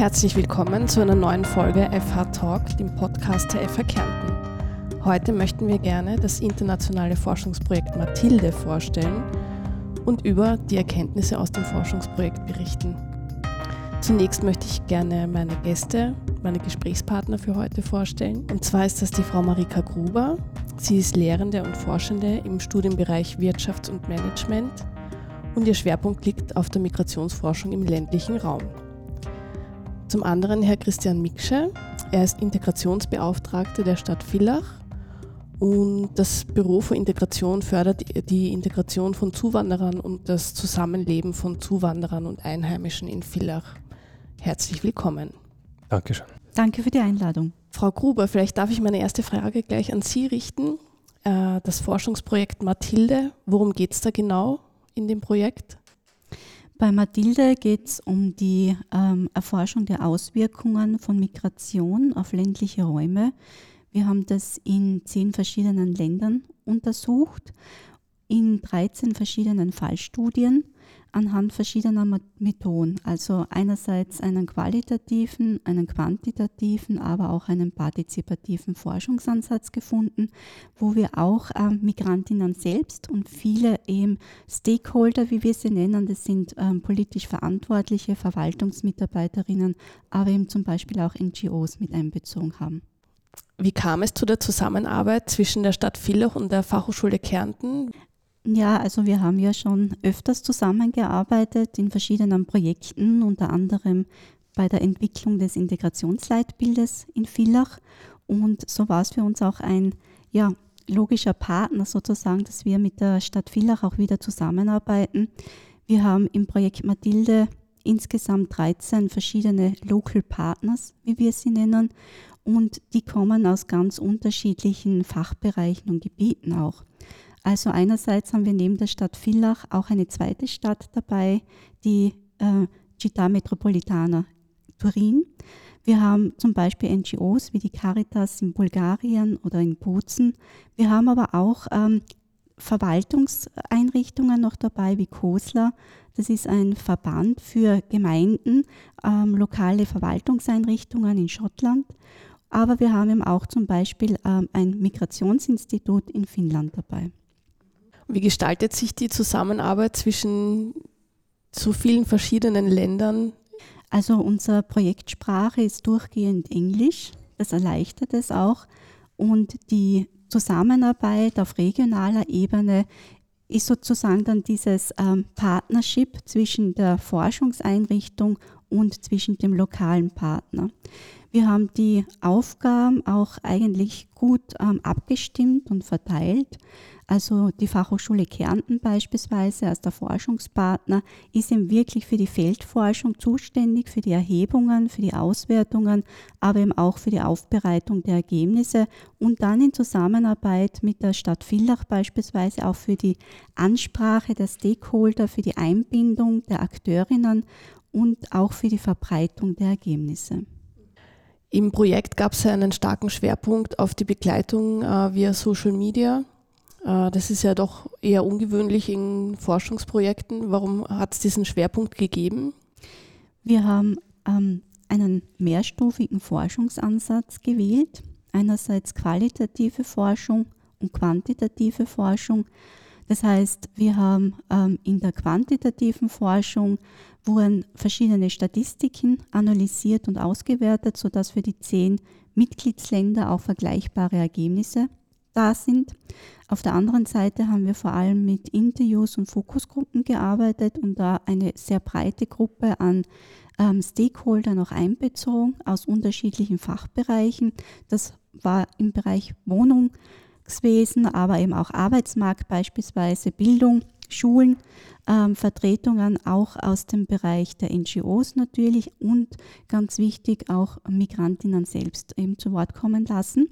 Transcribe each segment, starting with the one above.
Herzlich willkommen zu einer neuen Folge FH Talk, dem Podcast der FH Kärnten. Heute möchten wir gerne das internationale Forschungsprojekt Mathilde vorstellen und über die Erkenntnisse aus dem Forschungsprojekt berichten. Zunächst möchte ich gerne meine Gäste, meine Gesprächspartner für heute vorstellen. Und zwar ist das die Frau Marika Gruber. Sie ist Lehrende und Forschende im Studienbereich Wirtschafts- und Management und ihr Schwerpunkt liegt auf der Migrationsforschung im ländlichen Raum. Zum anderen Herr Christian Miksche. Er ist Integrationsbeauftragter der Stadt Villach und das Büro für Integration fördert die Integration von Zuwanderern und das Zusammenleben von Zuwanderern und Einheimischen in Villach. Herzlich willkommen. Dankeschön. Danke für die Einladung. Frau Gruber, vielleicht darf ich meine erste Frage gleich an Sie richten. Äh, das Forschungsprojekt Mathilde, worum geht es da genau in dem Projekt? Bei Mathilde geht es um die ähm, Erforschung der Auswirkungen von Migration auf ländliche Räume. Wir haben das in zehn verschiedenen Ländern untersucht, in 13 verschiedenen Fallstudien anhand verschiedener Methoden. Also einerseits einen qualitativen, einen quantitativen, aber auch einen partizipativen Forschungsansatz gefunden, wo wir auch äh, Migrantinnen selbst und viele eben Stakeholder, wie wir sie nennen, das sind ähm, politisch Verantwortliche, Verwaltungsmitarbeiterinnen, aber eben zum Beispiel auch NGOs mit einbezogen haben. Wie kam es zu der Zusammenarbeit zwischen der Stadt Villach und der Fachhochschule Kärnten? Ja, also wir haben ja schon öfters zusammengearbeitet in verschiedenen Projekten, unter anderem bei der Entwicklung des Integrationsleitbildes in Villach. Und so war es für uns auch ein ja, logischer Partner sozusagen, dass wir mit der Stadt Villach auch wieder zusammenarbeiten. Wir haben im Projekt Mathilde insgesamt 13 verschiedene Local Partners, wie wir sie nennen, und die kommen aus ganz unterschiedlichen Fachbereichen und Gebieten auch. Also einerseits haben wir neben der Stadt Villach auch eine zweite Stadt dabei, die äh, Città Metropolitana Turin. Wir haben zum Beispiel NGOs wie die Caritas in Bulgarien oder in Bozen. Wir haben aber auch ähm, Verwaltungseinrichtungen noch dabei wie COSLA. Das ist ein Verband für Gemeinden, ähm, lokale Verwaltungseinrichtungen in Schottland. Aber wir haben eben auch zum Beispiel ähm, ein Migrationsinstitut in Finnland dabei. Wie gestaltet sich die Zusammenarbeit zwischen so vielen verschiedenen Ländern? Also unsere Projektsprache ist durchgehend Englisch. Das erleichtert es auch. Und die Zusammenarbeit auf regionaler Ebene ist sozusagen dann dieses ähm, Partnership zwischen der Forschungseinrichtung und zwischen dem lokalen Partner. Wir haben die Aufgaben auch eigentlich gut ähm, abgestimmt und verteilt. Also die Fachhochschule Kärnten beispielsweise als der Forschungspartner ist eben wirklich für die Feldforschung zuständig, für die Erhebungen, für die Auswertungen, aber eben auch für die Aufbereitung der Ergebnisse und dann in Zusammenarbeit mit der Stadt Villach beispielsweise auch für die Ansprache der Stakeholder, für die Einbindung der Akteurinnen und auch für die Verbreitung der Ergebnisse. Im Projekt gab es einen starken Schwerpunkt auf die Begleitung äh, via Social Media. Äh, das ist ja doch eher ungewöhnlich in Forschungsprojekten. Warum hat es diesen Schwerpunkt gegeben? Wir haben ähm, einen mehrstufigen Forschungsansatz gewählt. Einerseits qualitative Forschung und quantitative Forschung. Das heißt, wir haben ähm, in der quantitativen Forschung wurden verschiedene Statistiken analysiert und ausgewertet, sodass für die zehn Mitgliedsländer auch vergleichbare Ergebnisse da sind. Auf der anderen Seite haben wir vor allem mit Interviews und Fokusgruppen gearbeitet und da eine sehr breite Gruppe an ähm, Stakeholdern auch einbezogen aus unterschiedlichen Fachbereichen. Das war im Bereich Wohnungswesen, aber eben auch Arbeitsmarkt beispielsweise, Bildung, Schulen, ähm, Vertretungen auch aus dem Bereich der NGOs natürlich und ganz wichtig auch Migrantinnen selbst eben zu Wort kommen lassen.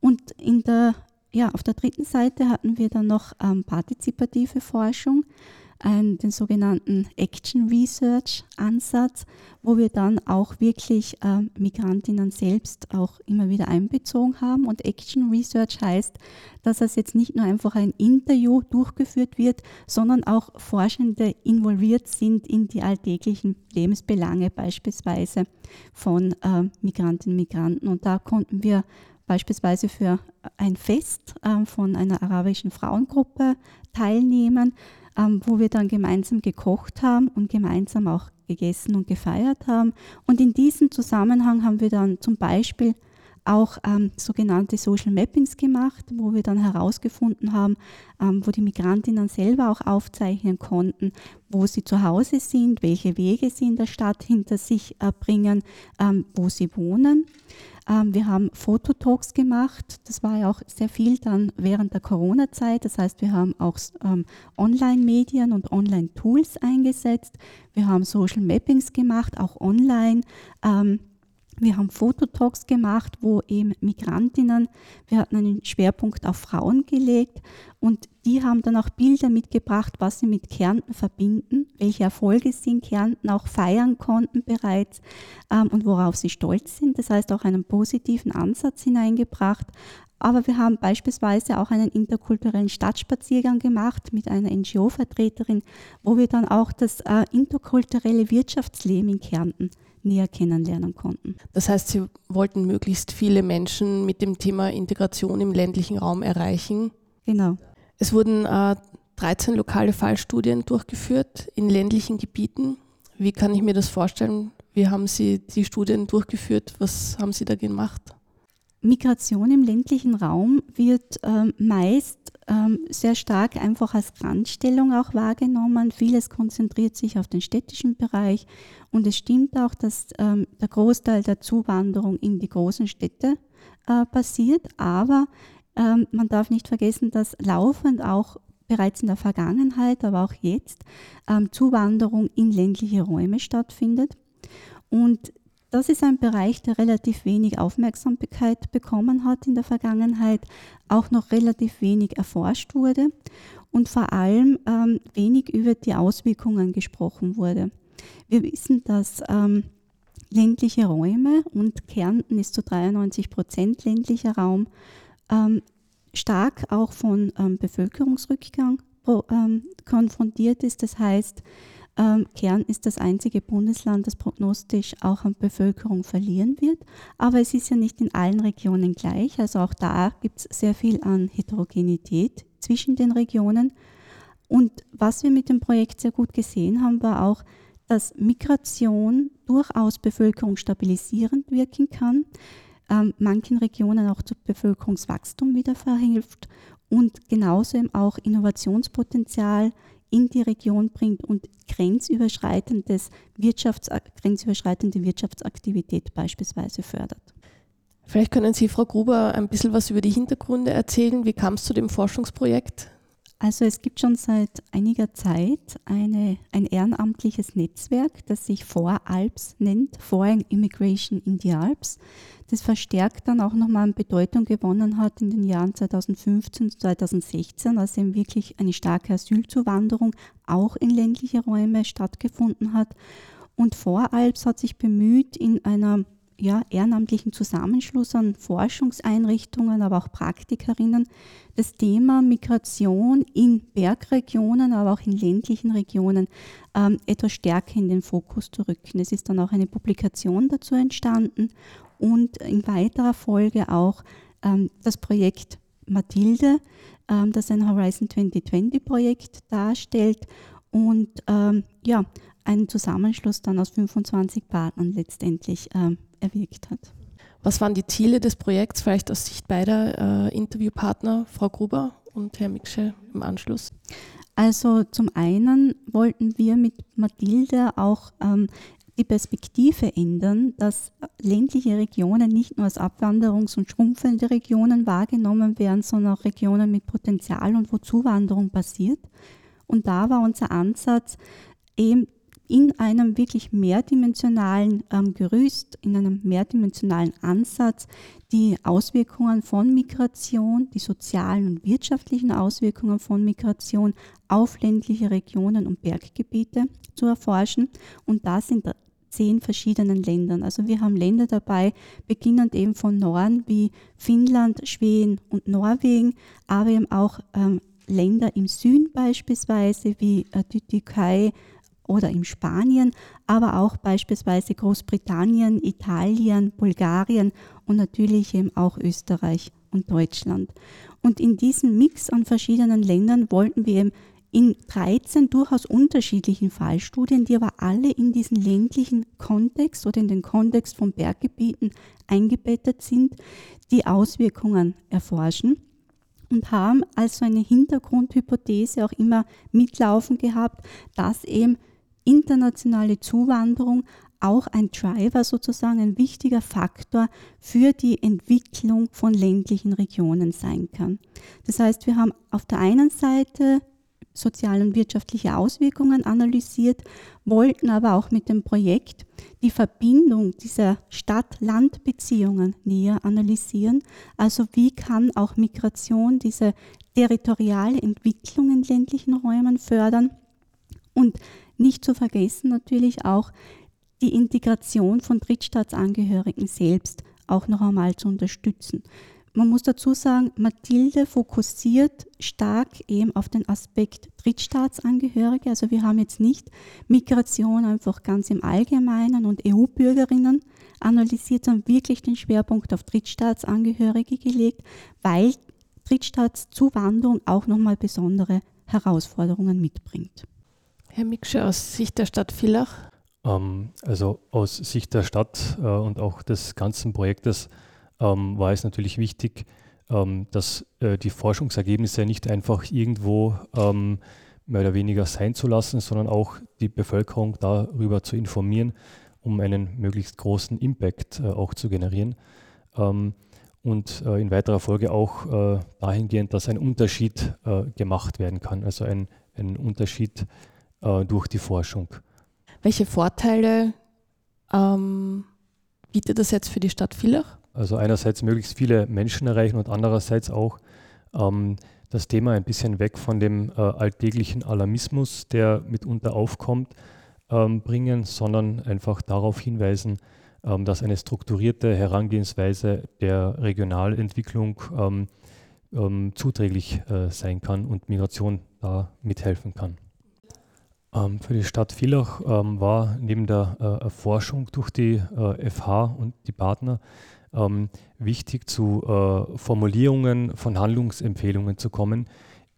Und in der, ja, auf der dritten Seite hatten wir dann noch ähm, partizipative Forschung. Einen, den sogenannten Action Research Ansatz, wo wir dann auch wirklich äh, Migrantinnen selbst auch immer wieder einbezogen haben. Und Action Research heißt, dass es jetzt nicht nur einfach ein Interview durchgeführt wird, sondern auch Forschende involviert sind in die alltäglichen Lebensbelange beispielsweise von äh, Migrantinnen und Migranten. Und da konnten wir beispielsweise für ein Fest äh, von einer arabischen Frauengruppe teilnehmen, ähm, wo wir dann gemeinsam gekocht haben und gemeinsam auch gegessen und gefeiert haben. Und in diesem Zusammenhang haben wir dann zum Beispiel auch ähm, sogenannte Social Mappings gemacht, wo wir dann herausgefunden haben, ähm, wo die Migrantinnen selber auch aufzeichnen konnten, wo sie zu Hause sind, welche Wege sie in der Stadt hinter sich äh, bringen, ähm, wo sie wohnen. Ähm, wir haben Fototalks gemacht. Das war ja auch sehr viel dann während der Corona-Zeit. Das heißt, wir haben auch ähm, Online-Medien und Online-Tools eingesetzt. Wir haben Social Mappings gemacht, auch online. Ähm, wir haben Fototalks gemacht, wo eben Migrantinnen, wir hatten einen Schwerpunkt auf Frauen gelegt und die haben dann auch Bilder mitgebracht, was sie mit Kärnten verbinden, welche Erfolge sie in Kärnten auch feiern konnten bereits ähm, und worauf sie stolz sind. Das heißt auch einen positiven Ansatz hineingebracht. Aber wir haben beispielsweise auch einen interkulturellen Stadtspaziergang gemacht mit einer NGO-Vertreterin, wo wir dann auch das äh, interkulturelle Wirtschaftsleben in Kärnten näher kennenlernen konnten. Das heißt, Sie wollten möglichst viele Menschen mit dem Thema Integration im ländlichen Raum erreichen. Genau. Es wurden äh, 13 lokale Fallstudien durchgeführt in ländlichen Gebieten. Wie kann ich mir das vorstellen? Wie haben Sie die Studien durchgeführt? Was haben Sie da gemacht? Migration im ländlichen Raum wird ähm, meist sehr stark einfach als Randstellung auch wahrgenommen. Vieles konzentriert sich auf den städtischen Bereich und es stimmt auch, dass ähm, der Großteil der Zuwanderung in die großen Städte äh, passiert, aber ähm, man darf nicht vergessen, dass laufend auch bereits in der Vergangenheit, aber auch jetzt ähm, Zuwanderung in ländliche Räume stattfindet. Und das ist ein Bereich, der relativ wenig Aufmerksamkeit bekommen hat in der Vergangenheit, auch noch relativ wenig erforscht wurde und vor allem ähm, wenig über die Auswirkungen gesprochen wurde. Wir wissen, dass ähm, ländliche Räume und Kärnten ist zu 93 Prozent ländlicher Raum, ähm, stark auch von ähm, Bevölkerungsrückgang ähm, konfrontiert ist. Das heißt, ähm, Kern ist das einzige Bundesland, das prognostisch auch an Bevölkerung verlieren wird. Aber es ist ja nicht in allen Regionen gleich. Also auch da gibt es sehr viel an Heterogenität zwischen den Regionen. Und was wir mit dem Projekt sehr gut gesehen haben, war auch, dass Migration durchaus Bevölkerung stabilisierend wirken kann, ähm, manchen Regionen auch zu Bevölkerungswachstum wieder verhilft und genauso eben auch Innovationspotenzial in die Region bringt und grenzüberschreitendes Wirtschafts grenzüberschreitende Wirtschaftsaktivität beispielsweise fördert. Vielleicht können Sie, Frau Gruber, ein bisschen was über die Hintergründe erzählen. Wie kam es zu dem Forschungsprojekt? Also es gibt schon seit einiger Zeit eine, ein ehrenamtliches Netzwerk, das sich Voralps nennt, Foreign Immigration in the Alps das verstärkt dann auch nochmal an Bedeutung gewonnen hat in den Jahren 2015 und 2016, als eben wirklich eine starke Asylzuwanderung auch in ländliche Räume stattgefunden hat. Und Voralps hat sich bemüht, in einer ja, ehrenamtlichen Zusammenschluss an Forschungseinrichtungen, aber auch Praktikerinnen, das Thema Migration in Bergregionen, aber auch in ländlichen Regionen ähm, etwas stärker in den Fokus zu rücken. Es ist dann auch eine Publikation dazu entstanden und in weiterer Folge auch ähm, das Projekt Mathilde, ähm, das ein Horizon 2020 Projekt darstellt und ähm, ja, einen Zusammenschluss dann aus 25 Partnern letztendlich ähm, erwirkt hat. Was waren die Ziele des Projekts, vielleicht aus Sicht beider äh, Interviewpartner, Frau Gruber und Herr Miksche im Anschluss? Also zum einen wollten wir mit Mathilde auch ähm, die Perspektive ändern, dass ländliche Regionen nicht nur als Abwanderungs- und schrumpfende Regionen wahrgenommen werden, sondern auch Regionen mit Potenzial und wo Zuwanderung passiert. Und da war unser Ansatz, eben in einem wirklich mehrdimensionalen ähm, Gerüst, in einem mehrdimensionalen Ansatz die Auswirkungen von Migration, die sozialen und wirtschaftlichen Auswirkungen von Migration auf ländliche Regionen und Berggebiete zu erforschen und das in zehn verschiedenen Ländern. Also wir haben Länder dabei, beginnend eben von Norden wie Finnland, Schweden und Norwegen, aber eben auch ähm, Länder im Süden beispielsweise wie äh, die Türkei, oder in Spanien, aber auch beispielsweise Großbritannien, Italien, Bulgarien und natürlich eben auch Österreich und Deutschland. Und in diesem Mix an verschiedenen Ländern wollten wir eben in 13 durchaus unterschiedlichen Fallstudien, die aber alle in diesen ländlichen Kontext oder in den Kontext von Berggebieten eingebettet sind, die Auswirkungen erforschen und haben also eine Hintergrundhypothese auch immer mitlaufen gehabt, dass eben internationale Zuwanderung auch ein Driver, sozusagen ein wichtiger Faktor für die Entwicklung von ländlichen Regionen sein kann. Das heißt, wir haben auf der einen Seite soziale und wirtschaftliche Auswirkungen analysiert, wollten aber auch mit dem Projekt die Verbindung dieser Stadt-Land-Beziehungen näher analysieren. Also wie kann auch Migration diese territoriale Entwicklung in ländlichen Räumen fördern und nicht zu vergessen natürlich auch die Integration von Drittstaatsangehörigen selbst auch noch einmal zu unterstützen. Man muss dazu sagen, Mathilde fokussiert stark eben auf den Aspekt Drittstaatsangehörige. Also wir haben jetzt nicht Migration einfach ganz im Allgemeinen und EU-Bürgerinnen analysiert, sondern wirklich den Schwerpunkt auf Drittstaatsangehörige gelegt, weil Drittstaatszuwanderung auch nochmal besondere Herausforderungen mitbringt. Herr Miksche, aus Sicht der Stadt Villach? Ähm, also aus Sicht der Stadt äh, und auch des ganzen Projektes ähm, war es natürlich wichtig, ähm, dass äh, die Forschungsergebnisse nicht einfach irgendwo ähm, mehr oder weniger sein zu lassen, sondern auch die Bevölkerung darüber zu informieren, um einen möglichst großen Impact äh, auch zu generieren. Ähm, und äh, in weiterer Folge auch äh, dahingehend, dass ein Unterschied äh, gemacht werden kann, also ein, ein Unterschied äh, durch die Forschung. Welche Vorteile ähm, bietet das jetzt für die Stadt Villach? Also einerseits möglichst viele Menschen erreichen und andererseits auch ähm, das Thema ein bisschen weg von dem äh, alltäglichen Alarmismus, der mitunter aufkommt, ähm, bringen, sondern einfach darauf hinweisen, ähm, dass eine strukturierte Herangehensweise der Regionalentwicklung ähm, ähm, zuträglich äh, sein kann und Migration da mithelfen kann. Ähm, für die Stadt Villach ähm, war neben der äh, Erforschung durch die äh, FH und die Partner ähm, wichtig, zu äh, Formulierungen von Handlungsempfehlungen zu kommen,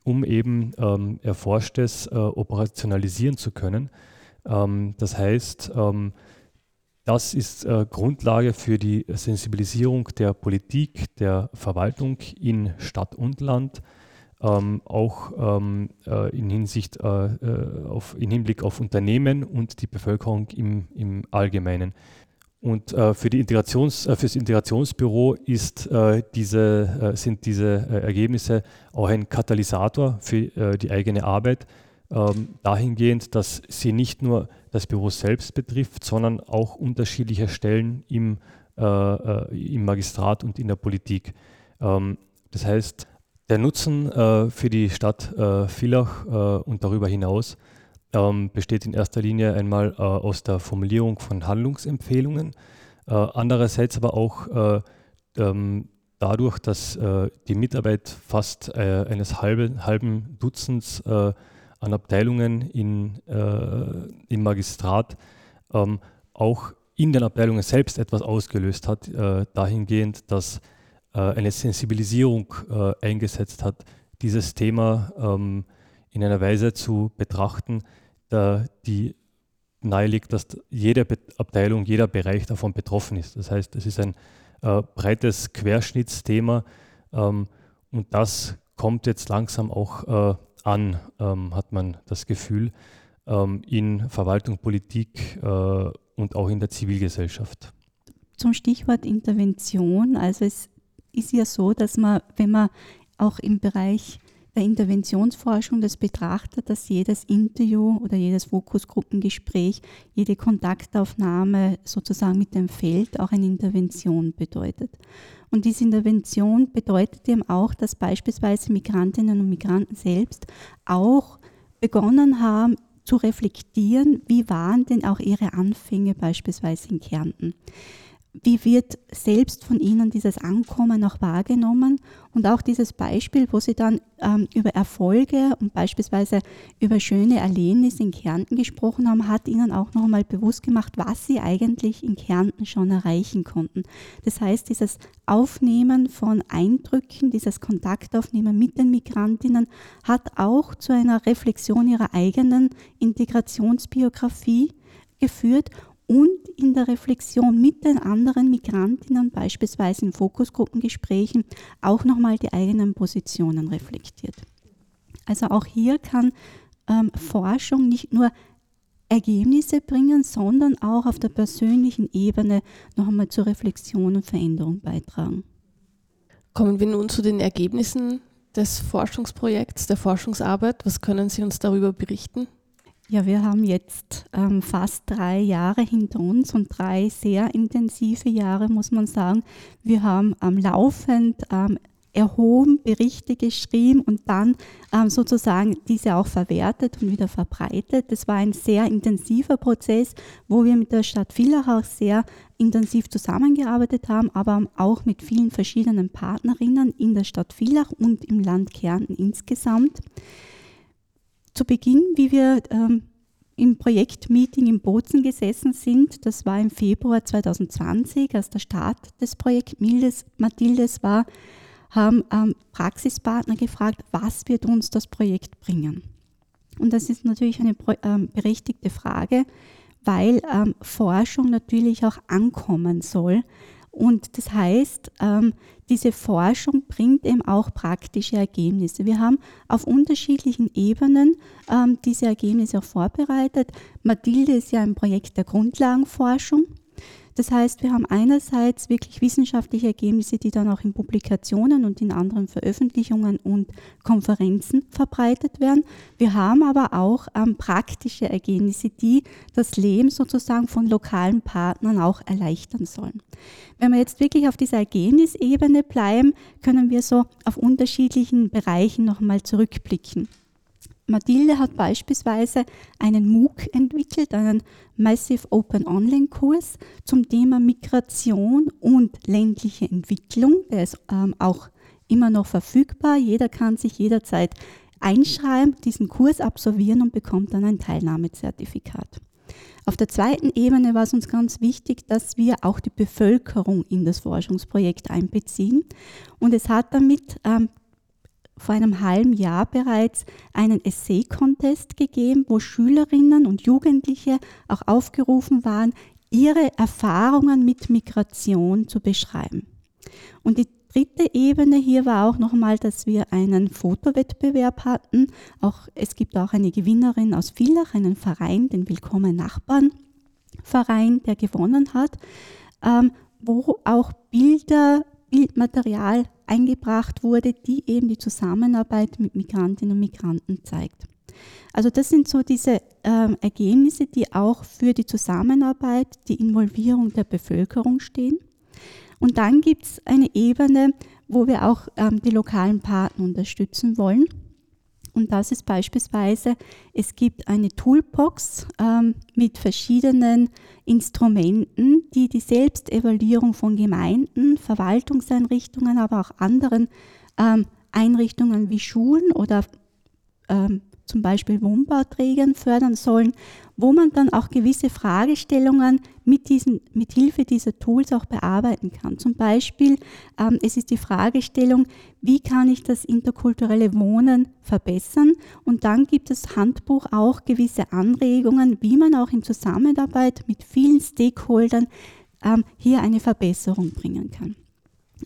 um eben ähm, Erforschtes äh, operationalisieren zu können. Ähm, das heißt, ähm, das ist äh, Grundlage für die Sensibilisierung der Politik, der Verwaltung in Stadt und Land ähm, auch ähm, äh, in, Hinsicht, äh, äh, auf, in Hinblick auf Unternehmen und die Bevölkerung im, im Allgemeinen. Und äh, für, die Integrations, äh, für das Integrationsbüro ist, äh, diese, sind diese Ergebnisse auch ein Katalysator für die eigene Arbeit, ähm, dahingehend, dass sie nicht nur das Büro selbst betrifft, sondern auch unterschiedliche Stellen im, im Magistrat und in der Politik. Ähm, das heißt, der Nutzen äh, für die Stadt äh, Villach äh, und darüber hinaus ähm, besteht in erster Linie einmal äh, aus der Formulierung von Handlungsempfehlungen, äh, andererseits aber auch äh, ähm, dadurch, dass die Mitarbeit fast eines halben, halben Dutzends an Abteilungen in, im Magistrat ähm, auch in den Abteilungen selbst etwas ausgelöst hat, dahingehend, dass äh, eine Sensibilisierung äh, eingesetzt hat, dieses Thema ähm, in einer Weise zu betrachten, die naheliegt, dass jede Abteilung, jeder Bereich davon betroffen ist. Das heißt, es ist ein äh, breites Querschnittsthema ähm, und das kommt jetzt langsam auch äh, an, ähm, hat man das Gefühl, ähm, in Verwaltung, Politik äh, und auch in der Zivilgesellschaft. Zum Stichwort Intervention, also es ist ja so, dass man, wenn man auch im Bereich der Interventionsforschung das betrachtet, dass jedes Interview oder jedes Fokusgruppengespräch, jede Kontaktaufnahme sozusagen mit dem Feld auch eine Intervention bedeutet. Und diese Intervention bedeutet eben auch, dass beispielsweise Migrantinnen und Migranten selbst auch begonnen haben zu reflektieren, wie waren denn auch ihre Anfänge beispielsweise in Kärnten wie wird selbst von ihnen dieses Ankommen auch wahrgenommen und auch dieses Beispiel, wo sie dann ähm, über Erfolge und beispielsweise über schöne Erlebnisse in Kärnten gesprochen haben, hat ihnen auch noch einmal bewusst gemacht, was sie eigentlich in Kärnten schon erreichen konnten. Das heißt, dieses Aufnehmen von Eindrücken, dieses Kontaktaufnehmen mit den Migrantinnen hat auch zu einer Reflexion ihrer eigenen Integrationsbiografie geführt und in der Reflexion mit den anderen Migrantinnen, beispielsweise in Fokusgruppengesprächen, auch nochmal die eigenen Positionen reflektiert. Also auch hier kann ähm, Forschung nicht nur Ergebnisse bringen, sondern auch auf der persönlichen Ebene noch einmal zur Reflexion und Veränderung beitragen. Kommen wir nun zu den Ergebnissen des Forschungsprojekts, der Forschungsarbeit. Was können Sie uns darüber berichten? Ja, wir haben jetzt ähm, fast drei Jahre hinter uns und drei sehr intensive Jahre, muss man sagen. Wir haben ähm, laufend ähm, erhoben, Berichte geschrieben und dann ähm, sozusagen diese auch verwertet und wieder verbreitet. Das war ein sehr intensiver Prozess, wo wir mit der Stadt Villach auch sehr intensiv zusammengearbeitet haben, aber auch mit vielen verschiedenen Partnerinnen in der Stadt Villach und im Land Kärnten insgesamt zu Beginn, wie wir ähm, im Projektmeeting in Bozen gesessen sind, das war im Februar 2020, als der Start des Projekts Mathildes war, haben ähm, Praxispartner gefragt, was wird uns das Projekt bringen? Und das ist natürlich eine ähm, berechtigte Frage, weil ähm, Forschung natürlich auch ankommen soll. Und das heißt, ähm, diese Forschung bringt eben auch praktische Ergebnisse. Wir haben auf unterschiedlichen Ebenen ähm, diese Ergebnisse auch vorbereitet. Mathilde ist ja ein Projekt der Grundlagenforschung. Das heißt, wir haben einerseits wirklich wissenschaftliche Ergebnisse, die dann auch in Publikationen und in anderen Veröffentlichungen und Konferenzen verbreitet werden. Wir haben aber auch ähm, praktische Ergebnisse, die das Leben sozusagen von lokalen Partnern auch erleichtern sollen. Wenn wir jetzt wirklich auf dieser Ergebnisebene bleiben, können wir so auf unterschiedlichen Bereichen nochmal zurückblicken. Mathilde hat beispielsweise einen MOOC entwickelt, einen Massive Open Online Kurs zum Thema Migration und ländliche Entwicklung. Der ist ähm, auch immer noch verfügbar. Jeder kann sich jederzeit einschreiben, diesen Kurs absolvieren und bekommt dann ein Teilnahmezertifikat. Auf der zweiten Ebene war es uns ganz wichtig, dass wir auch die Bevölkerung in das Forschungsprojekt einbeziehen. Und es hat damit ähm, vor einem halben Jahr bereits einen Essay-Contest gegeben, wo Schülerinnen und Jugendliche auch aufgerufen waren, ihre Erfahrungen mit Migration zu beschreiben. Und die dritte Ebene hier war auch nochmal, dass wir einen Fotowettbewerb hatten. Auch, es gibt auch eine Gewinnerin aus Villach, einen Verein, den Willkommen Nachbarn Verein, der gewonnen hat, ähm, wo auch Bilder, Bildmaterial eingebracht wurde, die eben die Zusammenarbeit mit Migrantinnen und Migranten zeigt. Also das sind so diese ähm, Ergebnisse, die auch für die Zusammenarbeit, die Involvierung der Bevölkerung stehen. Und dann gibt es eine Ebene, wo wir auch ähm, die lokalen Partner unterstützen wollen. Und das ist beispielsweise, es gibt eine Toolbox ähm, mit verschiedenen Instrumenten, die die Selbstevaluierung von Gemeinden, Verwaltungseinrichtungen, aber auch anderen ähm, Einrichtungen wie Schulen oder ähm, zum Beispiel Wohnbauträgern fördern sollen, wo man dann auch gewisse Fragestellungen mit, diesen, mit Hilfe dieser Tools auch bearbeiten kann. Zum Beispiel, ähm, es ist die Fragestellung, wie kann ich das interkulturelle Wohnen verbessern? Und dann gibt das Handbuch auch gewisse Anregungen, wie man auch in Zusammenarbeit mit vielen Stakeholdern ähm, hier eine Verbesserung bringen kann.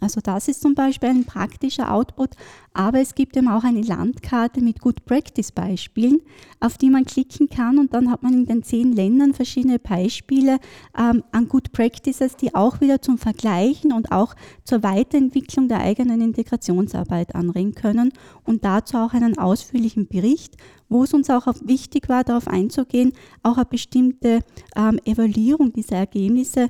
Also das ist zum Beispiel ein praktischer Output, aber es gibt eben auch eine Landkarte mit Good Practice Beispielen, auf die man klicken kann und dann hat man in den zehn Ländern verschiedene Beispiele ähm, an Good Practices, die auch wieder zum Vergleichen und auch zur Weiterentwicklung der eigenen Integrationsarbeit anregen können und dazu auch einen ausführlichen Bericht, wo es uns auch wichtig war, darauf einzugehen, auch eine bestimmte ähm, Evaluierung dieser Ergebnisse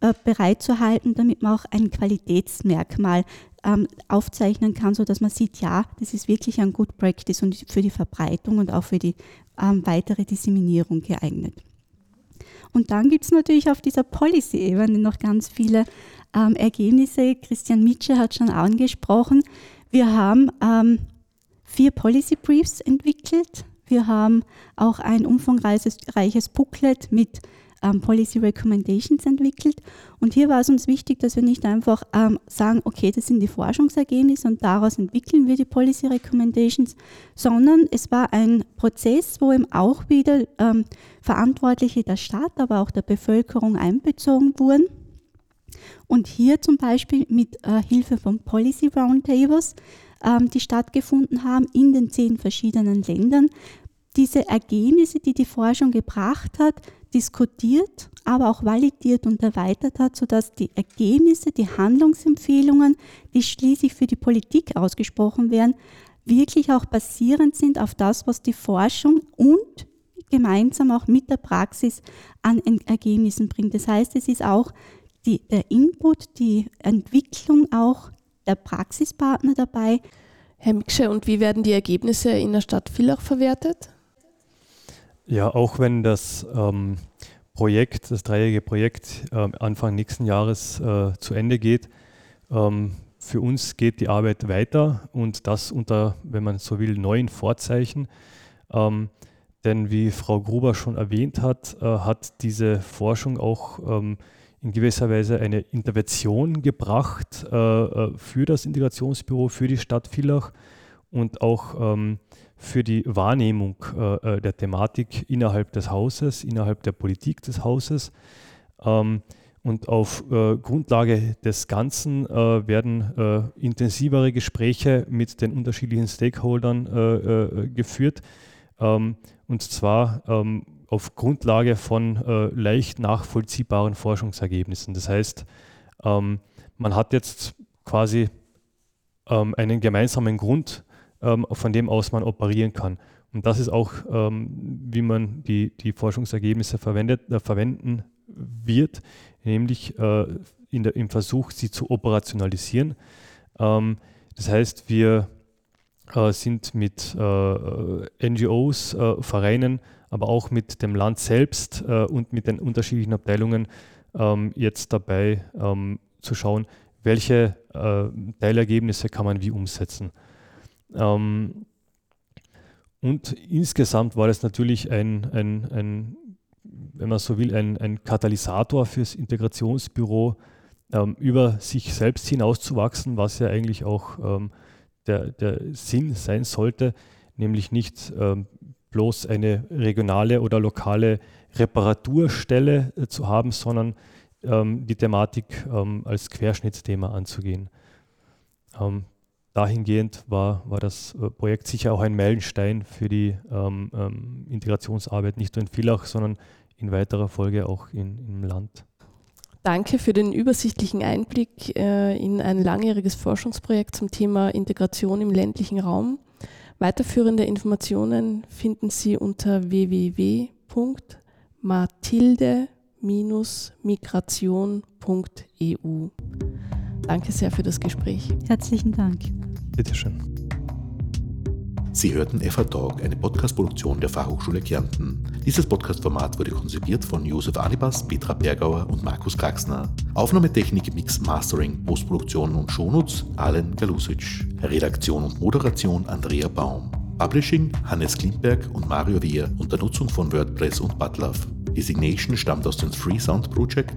äh, bereitzuhalten, damit man auch ein Qualitätsmerkmal ähm, aufzeichnen kann, sodass man sieht, ja, das ist wirklich ein Good Practice und für die Verbreitung und auch für die ähm, weitere Disseminierung geeignet. Und dann gibt es natürlich auf dieser Policy-Ebene noch ganz viele ähm, Ergebnisse. Christian Mitsche hat schon angesprochen. Wir haben ähm, vier Policy Briefs entwickelt. Wir haben auch ein umfangreiches Booklet mit ähm, Policy Recommendations entwickelt. Und hier war es uns wichtig, dass wir nicht einfach ähm, sagen, okay, das sind die Forschungsergebnisse und daraus entwickeln wir die Policy Recommendations, sondern es war ein Prozess, wo eben auch wieder ähm, Verantwortliche der Stadt, aber auch der Bevölkerung einbezogen wurden. Und hier zum Beispiel mit äh, Hilfe von Policy Roundtables, ähm, die stattgefunden haben in den zehn verschiedenen Ländern, diese Ergebnisse, die die Forschung gebracht hat, diskutiert, aber auch validiert und erweitert hat, sodass die Ergebnisse, die Handlungsempfehlungen, die schließlich für die Politik ausgesprochen werden, wirklich auch basierend sind auf das, was die Forschung und gemeinsam auch mit der Praxis an Ergebnissen bringt. Das heißt, es ist auch die, der Input, die Entwicklung auch der Praxispartner dabei. Herr Miksche, und wie werden die Ergebnisse in der Stadt Villach verwertet? Ja, auch wenn das ähm, Projekt, das dreijährige Projekt äh, Anfang nächsten Jahres äh, zu Ende geht, ähm, für uns geht die Arbeit weiter und das unter, wenn man so will, neuen Vorzeichen. Ähm, denn wie Frau Gruber schon erwähnt hat, äh, hat diese Forschung auch ähm, in gewisser Weise eine Intervention gebracht äh, äh, für das Integrationsbüro, für die Stadt Villach und auch ähm, für die Wahrnehmung äh, äh, der Thematik innerhalb des Hauses, innerhalb der Politik des Hauses. Ähm, und auf äh, Grundlage des Ganzen äh, werden äh, intensivere Gespräche mit den unterschiedlichen Stakeholdern äh, geführt. Ähm, und zwar ähm, auf Grundlage von leicht nachvollziehbaren Forschungsergebnissen. Das heißt, ähm, man hat jetzt quasi ähm, einen gemeinsamen Grund, ähm, von dem aus man operieren kann. Und das ist auch, ähm, wie man die, die Forschungsergebnisse verwendet, äh, verwenden wird, nämlich äh, in der, im Versuch, sie zu operationalisieren. Ähm, das heißt, wir äh, sind mit äh, NGOs, äh, Vereinen, aber auch mit dem Land selbst äh, und mit den unterschiedlichen Abteilungen ähm, jetzt dabei ähm, zu schauen, welche Teilergebnisse kann man wie umsetzen. Ähm, und insgesamt war das natürlich ein, ein, ein, wenn man so will, ein, ein Katalysator fürs Integrationsbüro, ähm, über sich selbst hinauszuwachsen, was ja eigentlich auch ähm, der, der Sinn sein sollte, nämlich nicht ähm, bloß eine regionale oder lokale Reparaturstelle äh, zu haben, sondern ähm, die Thematik ähm, als Querschnittsthema anzugehen. Dahingehend war, war das äh, Projekt sicher auch ein Meilenstein für die ähm, ähm, Integrationsarbeit, nicht nur in Villach, sondern in weiterer Folge auch in, im Land. Danke für den übersichtlichen Einblick äh, in ein langjähriges Forschungsprojekt zum Thema Integration im ländlichen Raum. Weiterführende Informationen finden Sie unter www.matilde-migration.eu. Danke sehr für das Gespräch. Herzlichen Dank. Bitteschön. Sie hörten FH Talk, eine Podcast-Produktion der Fachhochschule Kärnten. Dieses Podcast-Format wurde konzipiert von Josef Anibas, Petra Bergauer und Markus Kraxner. Aufnahmetechnik, Mix, Mastering, Postproduktion und Shownotes Alen Galusic. Redaktion und Moderation Andrea Baum. Publishing Hannes Klimberg und Mario Wehr unter Nutzung von WordPress und Butlove. Designation stammt aus dem Freesound Project